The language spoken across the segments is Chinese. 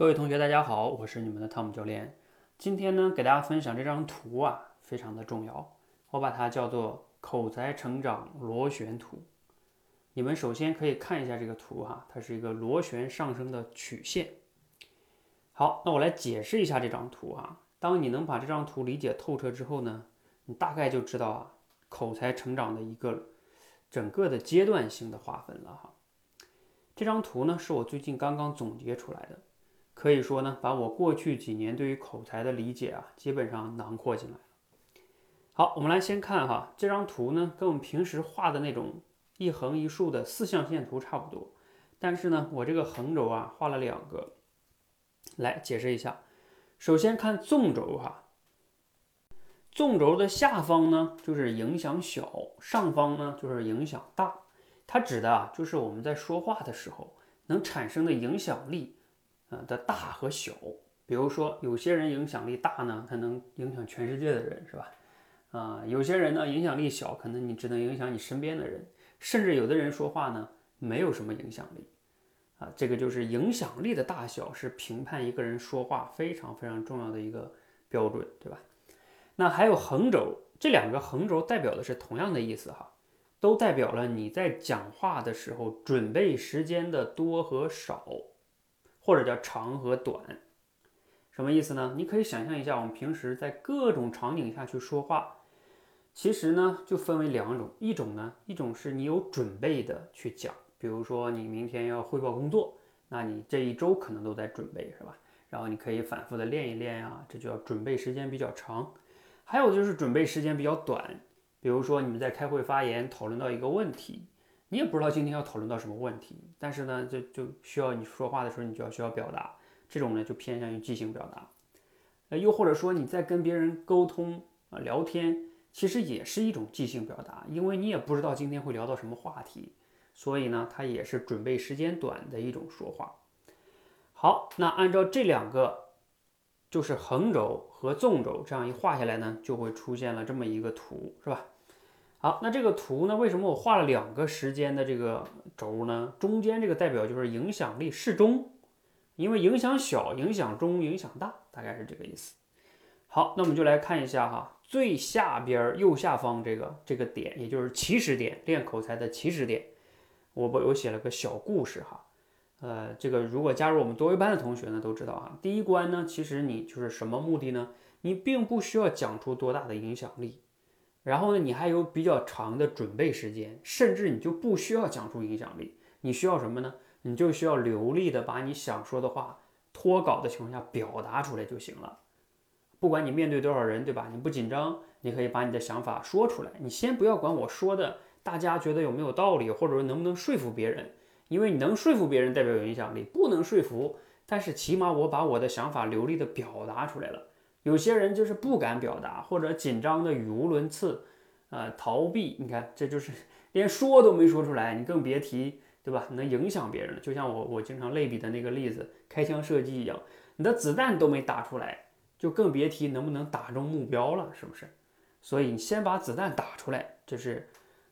各位同学，大家好，我是你们的汤姆教练。今天呢，给大家分享这张图啊，非常的重要，我把它叫做口才成长螺旋图。你们首先可以看一下这个图哈，它是一个螺旋上升的曲线。好，那我来解释一下这张图哈。当你能把这张图理解透彻之后呢，你大概就知道啊，口才成长的一个整个的阶段性的划分了哈。这张图呢，是我最近刚刚总结出来的。可以说呢，把我过去几年对于口才的理解啊，基本上囊括进来了。好，我们来先看哈这张图呢，跟我们平时画的那种一横一竖的四象限图差不多，但是呢，我这个横轴啊画了两个，来解释一下。首先看纵轴哈，纵轴的下方呢就是影响小，上方呢就是影响大。它指的啊就是我们在说话的时候能产生的影响力。啊的大和小，比如说有些人影响力大呢，他能影响全世界的人，是吧？啊，有些人呢影响力小，可能你只能影响你身边的人，甚至有的人说话呢没有什么影响力，啊，这个就是影响力的大小是评判一个人说话非常非常重要的一个标准，对吧？那还有横轴，这两个横轴代表的是同样的意思哈，都代表了你在讲话的时候准备时间的多和少。或者叫长和短，什么意思呢？你可以想象一下，我们平时在各种场景下去说话，其实呢就分为两种，一种呢，一种是你有准备的去讲，比如说你明天要汇报工作，那你这一周可能都在准备，是吧？然后你可以反复的练一练呀，这就要准备时间比较长。还有就是准备时间比较短，比如说你们在开会发言讨论到一个问题。你也不知道今天要讨论到什么问题，但是呢，就就需要你说话的时候，你就要需要表达，这种呢就偏向于即兴表达。呃，又或者说你在跟别人沟通啊聊天，其实也是一种即兴表达，因为你也不知道今天会聊到什么话题，所以呢，它也是准备时间短的一种说话。好，那按照这两个，就是横轴和纵轴这样一画下来呢，就会出现了这么一个图，是吧？好，那这个图呢？为什么我画了两个时间的这个轴呢？中间这个代表就是影响力适中，因为影响小、影响中、影响大，大概是这个意思。好，那我们就来看一下哈，最下边右下方这个这个点，也就是起始点，练口才的起始点。我我我写了个小故事哈，呃，这个如果加入我们多维班的同学呢，都知道啊，第一关呢，其实你就是什么目的呢？你并不需要讲出多大的影响力。然后呢，你还有比较长的准备时间，甚至你就不需要讲出影响力，你需要什么呢？你就需要流利的把你想说的话脱稿的情况下表达出来就行了。不管你面对多少人，对吧？你不紧张，你可以把你的想法说出来。你先不要管我说的大家觉得有没有道理，或者说能不能说服别人，因为你能说服别人代表有影响力，不能说服，但是起码我把我的想法流利的表达出来了。有些人就是不敢表达，或者紧张的语无伦次，呃，逃避。你看，这就是连说都没说出来，你更别提，对吧？能影响别人了。就像我我经常类比的那个例子，开枪射击一样，你的子弹都没打出来，就更别提能不能打中目标了，是不是？所以你先把子弹打出来，这是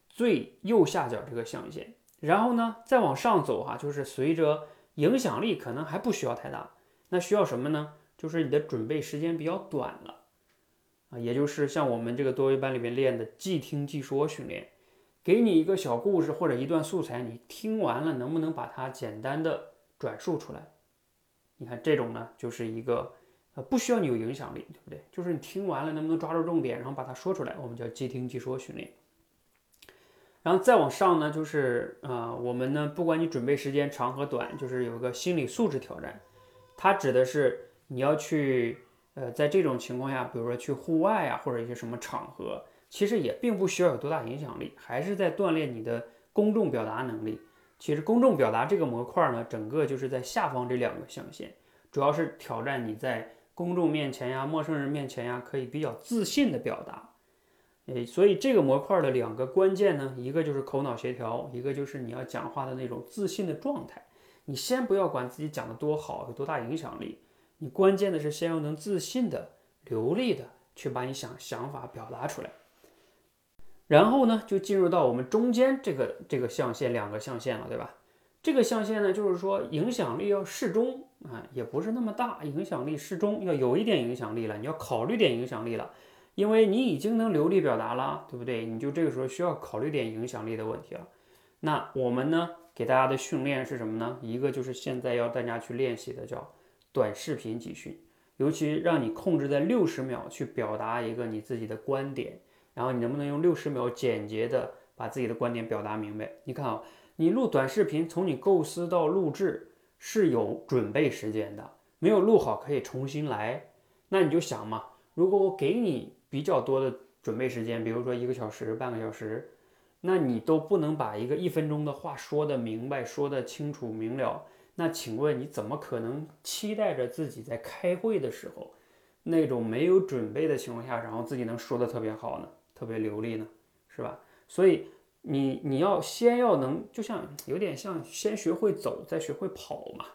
最右下角这个象限。然后呢，再往上走哈，就是随着影响力可能还不需要太大，那需要什么呢？就是你的准备时间比较短了啊，也就是像我们这个多维班里面练的即听即说训练，给你一个小故事或者一段素材，你听完了能不能把它简单的转述出来？你看这种呢，就是一个呃不需要你有影响力，对不对？就是你听完了能不能抓住重点，然后把它说出来，我们叫即听即说训练。然后再往上呢，就是啊，我们呢不管你准备时间长和短，就是有一个心理素质挑战，它指的是。你要去，呃，在这种情况下，比如说去户外啊，或者一些什么场合，其实也并不需要有多大影响力，还是在锻炼你的公众表达能力。其实公众表达这个模块呢，整个就是在下方这两个象限，主要是挑战你在公众面前呀、陌生人面前呀，可以比较自信的表达。诶，所以这个模块的两个关键呢，一个就是口脑协调，一个就是你要讲话的那种自信的状态。你先不要管自己讲的多好，有多大影响力。你关键的是先要能自信的、流利的去把你想想法表达出来，然后呢，就进入到我们中间这个这个象限两个象限了，对吧？这个象限呢，就是说影响力要适中，啊，也不是那么大，影响力适中，要有一点影响力了，你要考虑点影响力了，因为你已经能流利表达了，对不对？你就这个时候需要考虑点影响力的问题了。那我们呢，给大家的训练是什么呢？一个就是现在要大家去练习的叫短视频集训，尤其让你控制在六十秒去表达一个你自己的观点，然后你能不能用六十秒简洁的把自己的观点表达明白？你看啊，你录短视频，从你构思到录制。是有准备时间的，没有录好可以重新来。那你就想嘛，如果我给你比较多的准备时间，比如说一个小时、半个小时，那你都不能把一个一分钟的话说得明白、说得清楚明了，那请问你怎么可能期待着自己在开会的时候，那种没有准备的情况下，然后自己能说得特别好呢，特别流利呢，是吧？所以。你你要先要能，就像有点像先学会走，再学会跑嘛，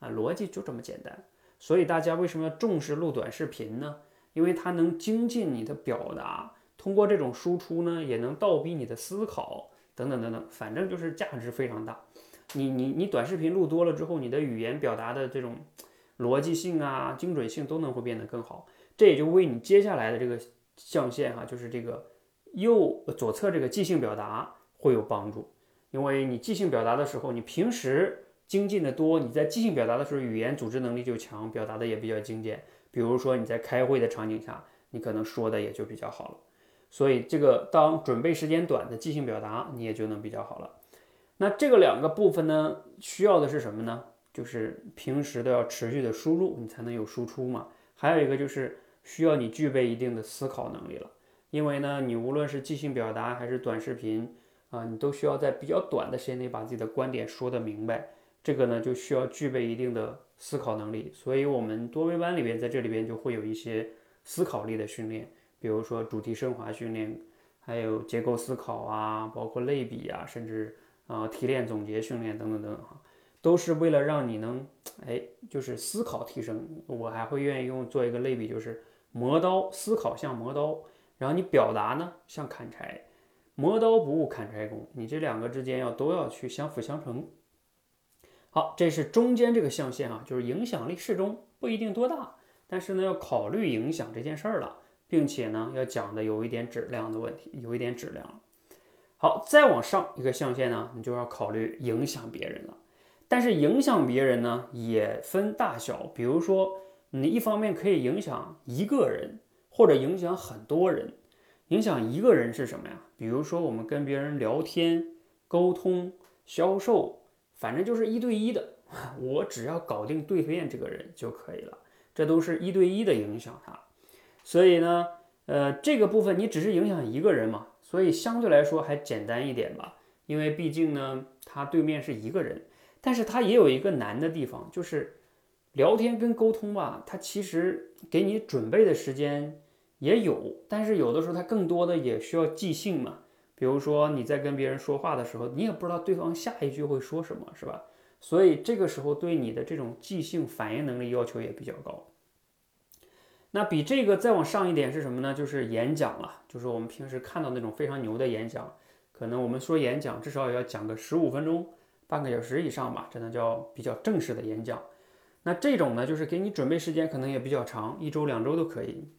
啊，逻辑就这么简单。所以大家为什么要重视录短视频呢？因为它能精进你的表达，通过这种输出呢，也能倒逼你的思考，等等等等，反正就是价值非常大。你你你短视频录多了之后，你的语言表达的这种逻辑性啊、精准性都能会变得更好。这也就为你接下来的这个象限哈，就是这个右左侧这个即兴表达。会有帮助，因为你即兴表达的时候，你平时精进的多，你在即兴表达的时候，语言组织能力就强，表达的也比较精简。比如说你在开会的场景下，你可能说的也就比较好了。所以这个当准备时间短的即兴表达，你也就能比较好了。那这个两个部分呢，需要的是什么呢？就是平时都要持续的输入，你才能有输出嘛。还有一个就是需要你具备一定的思考能力了，因为呢，你无论是即兴表达还是短视频。啊，你都需要在比较短的时间内把自己的观点说得明白，这个呢就需要具备一定的思考能力。所以，我们多维班里边在这里边就会有一些思考力的训练，比如说主题升华训练，还有结构思考啊，包括类比啊，甚至啊提炼总结训练等等等等哈，都是为了让你能哎就是思考提升。我还会愿意用做一个类比，就是磨刀，思考像磨刀，然后你表达呢像砍柴。磨刀不误砍柴工，你这两个之间要都要去相辅相成。好，这是中间这个象限啊，就是影响力适中，不一定多大，但是呢要考虑影响这件事儿了，并且呢要讲的有一点质量的问题，有一点质量。好，再往上一个象限呢，你就要考虑影响别人了。但是影响别人呢也分大小，比如说你一方面可以影响一个人，或者影响很多人。影响一个人是什么呀？比如说我们跟别人聊天、沟通、销售，反正就是一对一的，我只要搞定对面这个人就可以了。这都是一对一的影响他。所以呢，呃，这个部分你只是影响一个人嘛，所以相对来说还简单一点吧。因为毕竟呢，他对面是一个人，但是他也有一个难的地方，就是聊天跟沟通吧，他其实给你准备的时间。也有，但是有的时候他更多的也需要即兴嘛。比如说你在跟别人说话的时候，你也不知道对方下一句会说什么，是吧？所以这个时候对你的这种即兴反应能力要求也比较高。那比这个再往上一点是什么呢？就是演讲了，就是我们平时看到那种非常牛的演讲，可能我们说演讲至少也要讲个十五分钟、半个小时以上吧，这能叫比较正式的演讲。那这种呢，就是给你准备时间可能也比较长，一周、两周都可以。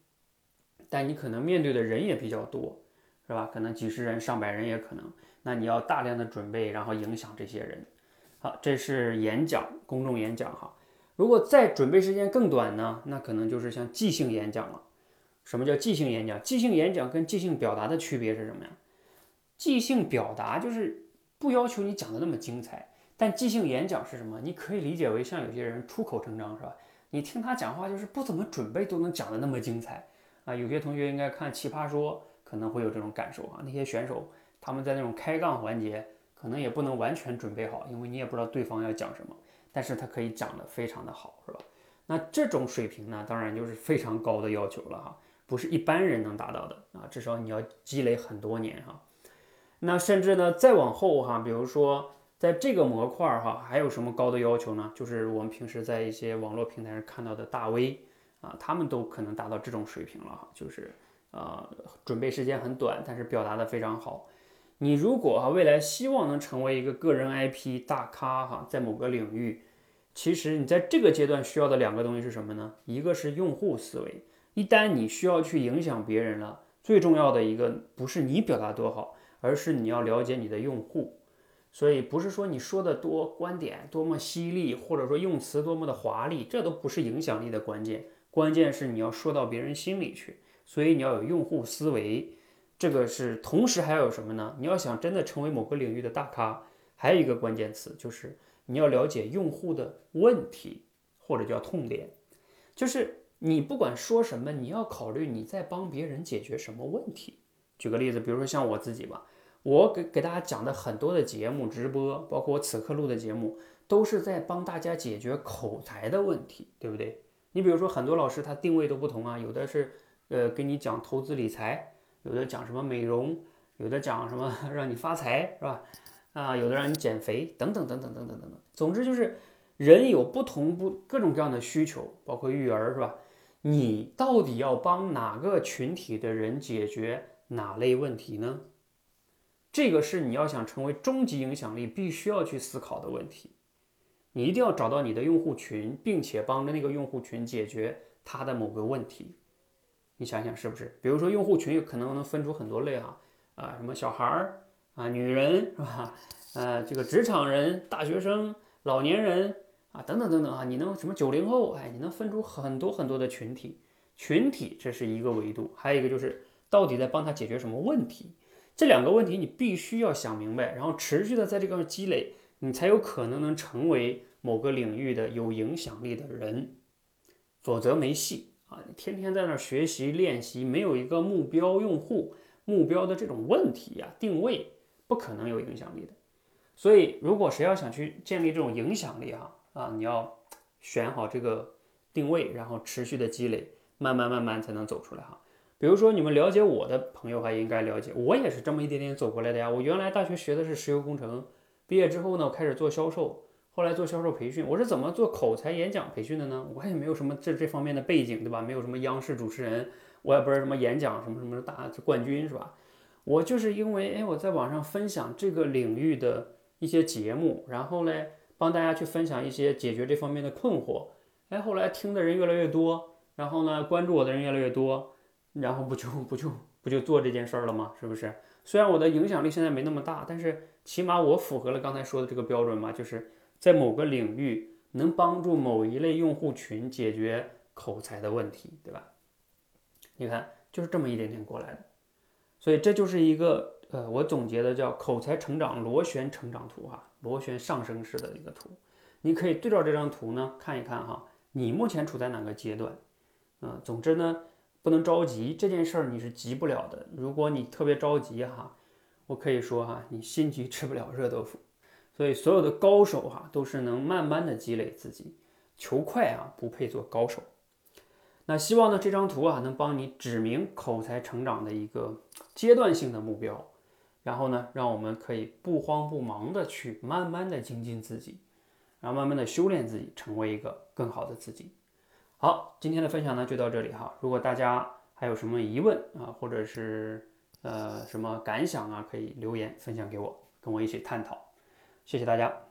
但你可能面对的人也比较多，是吧？可能几十人、上百人也可能。那你要大量的准备，然后影响这些人。好，这是演讲，公众演讲哈。如果再准备时间更短呢？那可能就是像即兴演讲了。什么叫即兴演讲？即兴演讲跟即兴表达的区别是什么呀？即兴表达就是不要求你讲的那么精彩，但即兴演讲是什么？你可以理解为像有些人出口成章，是吧？你听他讲话就是不怎么准备都能讲的那么精彩。啊，有些同学应该看《奇葩说》，可能会有这种感受啊。那些选手他们在那种开杠环节，可能也不能完全准备好，因为你也不知道对方要讲什么，但是它可以讲得非常的好，是吧？那这种水平呢，当然就是非常高的要求了哈，不是一般人能达到的啊。至少你要积累很多年哈。那甚至呢，再往后哈，比如说在这个模块哈，还有什么高的要求呢？就是我们平时在一些网络平台上看到的大 V。啊，他们都可能达到这种水平了哈，就是呃，准备时间很短，但是表达的非常好。你如果哈未来希望能成为一个个人 IP 大咖哈，在某个领域，其实你在这个阶段需要的两个东西是什么呢？一个是用户思维，一旦你需要去影响别人了，最重要的一个不是你表达多好，而是你要了解你的用户。所以不是说你说的多观点多么犀利，或者说用词多么的华丽，这都不是影响力的关键，关键是你要说到别人心里去。所以你要有用户思维，这个是同时还要有什么呢？你要想真的成为某个领域的大咖，还有一个关键词就是。你要了解用户的问题，或者叫痛点，就是你不管说什么，你要考虑你在帮别人解决什么问题。举个例子，比如说像我自己吧，我给给大家讲的很多的节目直播，包括我此刻录的节目，都是在帮大家解决口才的问题，对不对？你比如说很多老师他定位都不同啊，有的是呃跟你讲投资理财，有的讲什么美容，有的讲什么 让你发财，是吧？啊，有的让你减肥，等等等等等等等等。总之就是，人有不同不各种各样的需求，包括育儿，是吧？你到底要帮哪个群体的人解决哪类问题呢？这个是你要想成为终极影响力必须要去思考的问题。你一定要找到你的用户群，并且帮着那个用户群解决他的某个问题。你想想是不是？比如说用户群可能能分出很多类哈，啊，什么小孩儿。啊，女人 是吧？呃，这个职场人、大学生、老年人啊，等等等等啊，你能什么九零后？哎，你能分出很多很多的群体，群体这是一个维度，还有一个就是到底在帮他解决什么问题？这两个问题你必须要想明白，然后持续的在这个积累，你才有可能能成为某个领域的有影响力的人，否则没戏啊！你天天在那儿学习练习，没有一个目标用户目标的这种问题呀，定位。不可能有影响力的，所以如果谁要想去建立这种影响力啊啊，你要选好这个定位，然后持续的积累，慢慢慢慢才能走出来哈。比如说你们了解我的朋友还应该了解，我也是这么一点点走过来的呀。我原来大学学的是石油工程，毕业之后呢，我开始做销售，后来做销售培训。我是怎么做口才演讲培训的呢？我也没有什么这这方面的背景，对吧？没有什么央视主持人，我也不是什么演讲什么什么大冠军，是吧？我就是因为哎，我在网上分享这个领域的一些节目，然后呢，帮大家去分享一些解决这方面的困惑，哎，后来听的人越来越多，然后呢，关注我的人越来越多，然后不就不就不就做这件事儿了吗？是不是？虽然我的影响力现在没那么大，但是起码我符合了刚才说的这个标准嘛，就是在某个领域能帮助某一类用户群解决口才的问题，对吧？你看，就是这么一点点过来的。所以这就是一个呃，我总结的叫口才成长螺旋成长图哈，螺旋上升式的一个图。你可以对照这张图呢看一看哈，你目前处在哪个阶段？嗯，总之呢不能着急，这件事儿你是急不了的。如果你特别着急哈，我可以说哈，你心急吃不了热豆腐。所以所有的高手哈都是能慢慢的积累自己，求快啊不配做高手。那希望呢这张图啊能帮你指明口才成长的一个阶段性的目标，然后呢让我们可以不慌不忙的去慢慢的精进自己，然后慢慢的修炼自己，成为一个更好的自己。好，今天的分享呢就到这里哈。如果大家还有什么疑问啊，或者是呃什么感想啊，可以留言分享给我，跟我一起探讨。谢谢大家。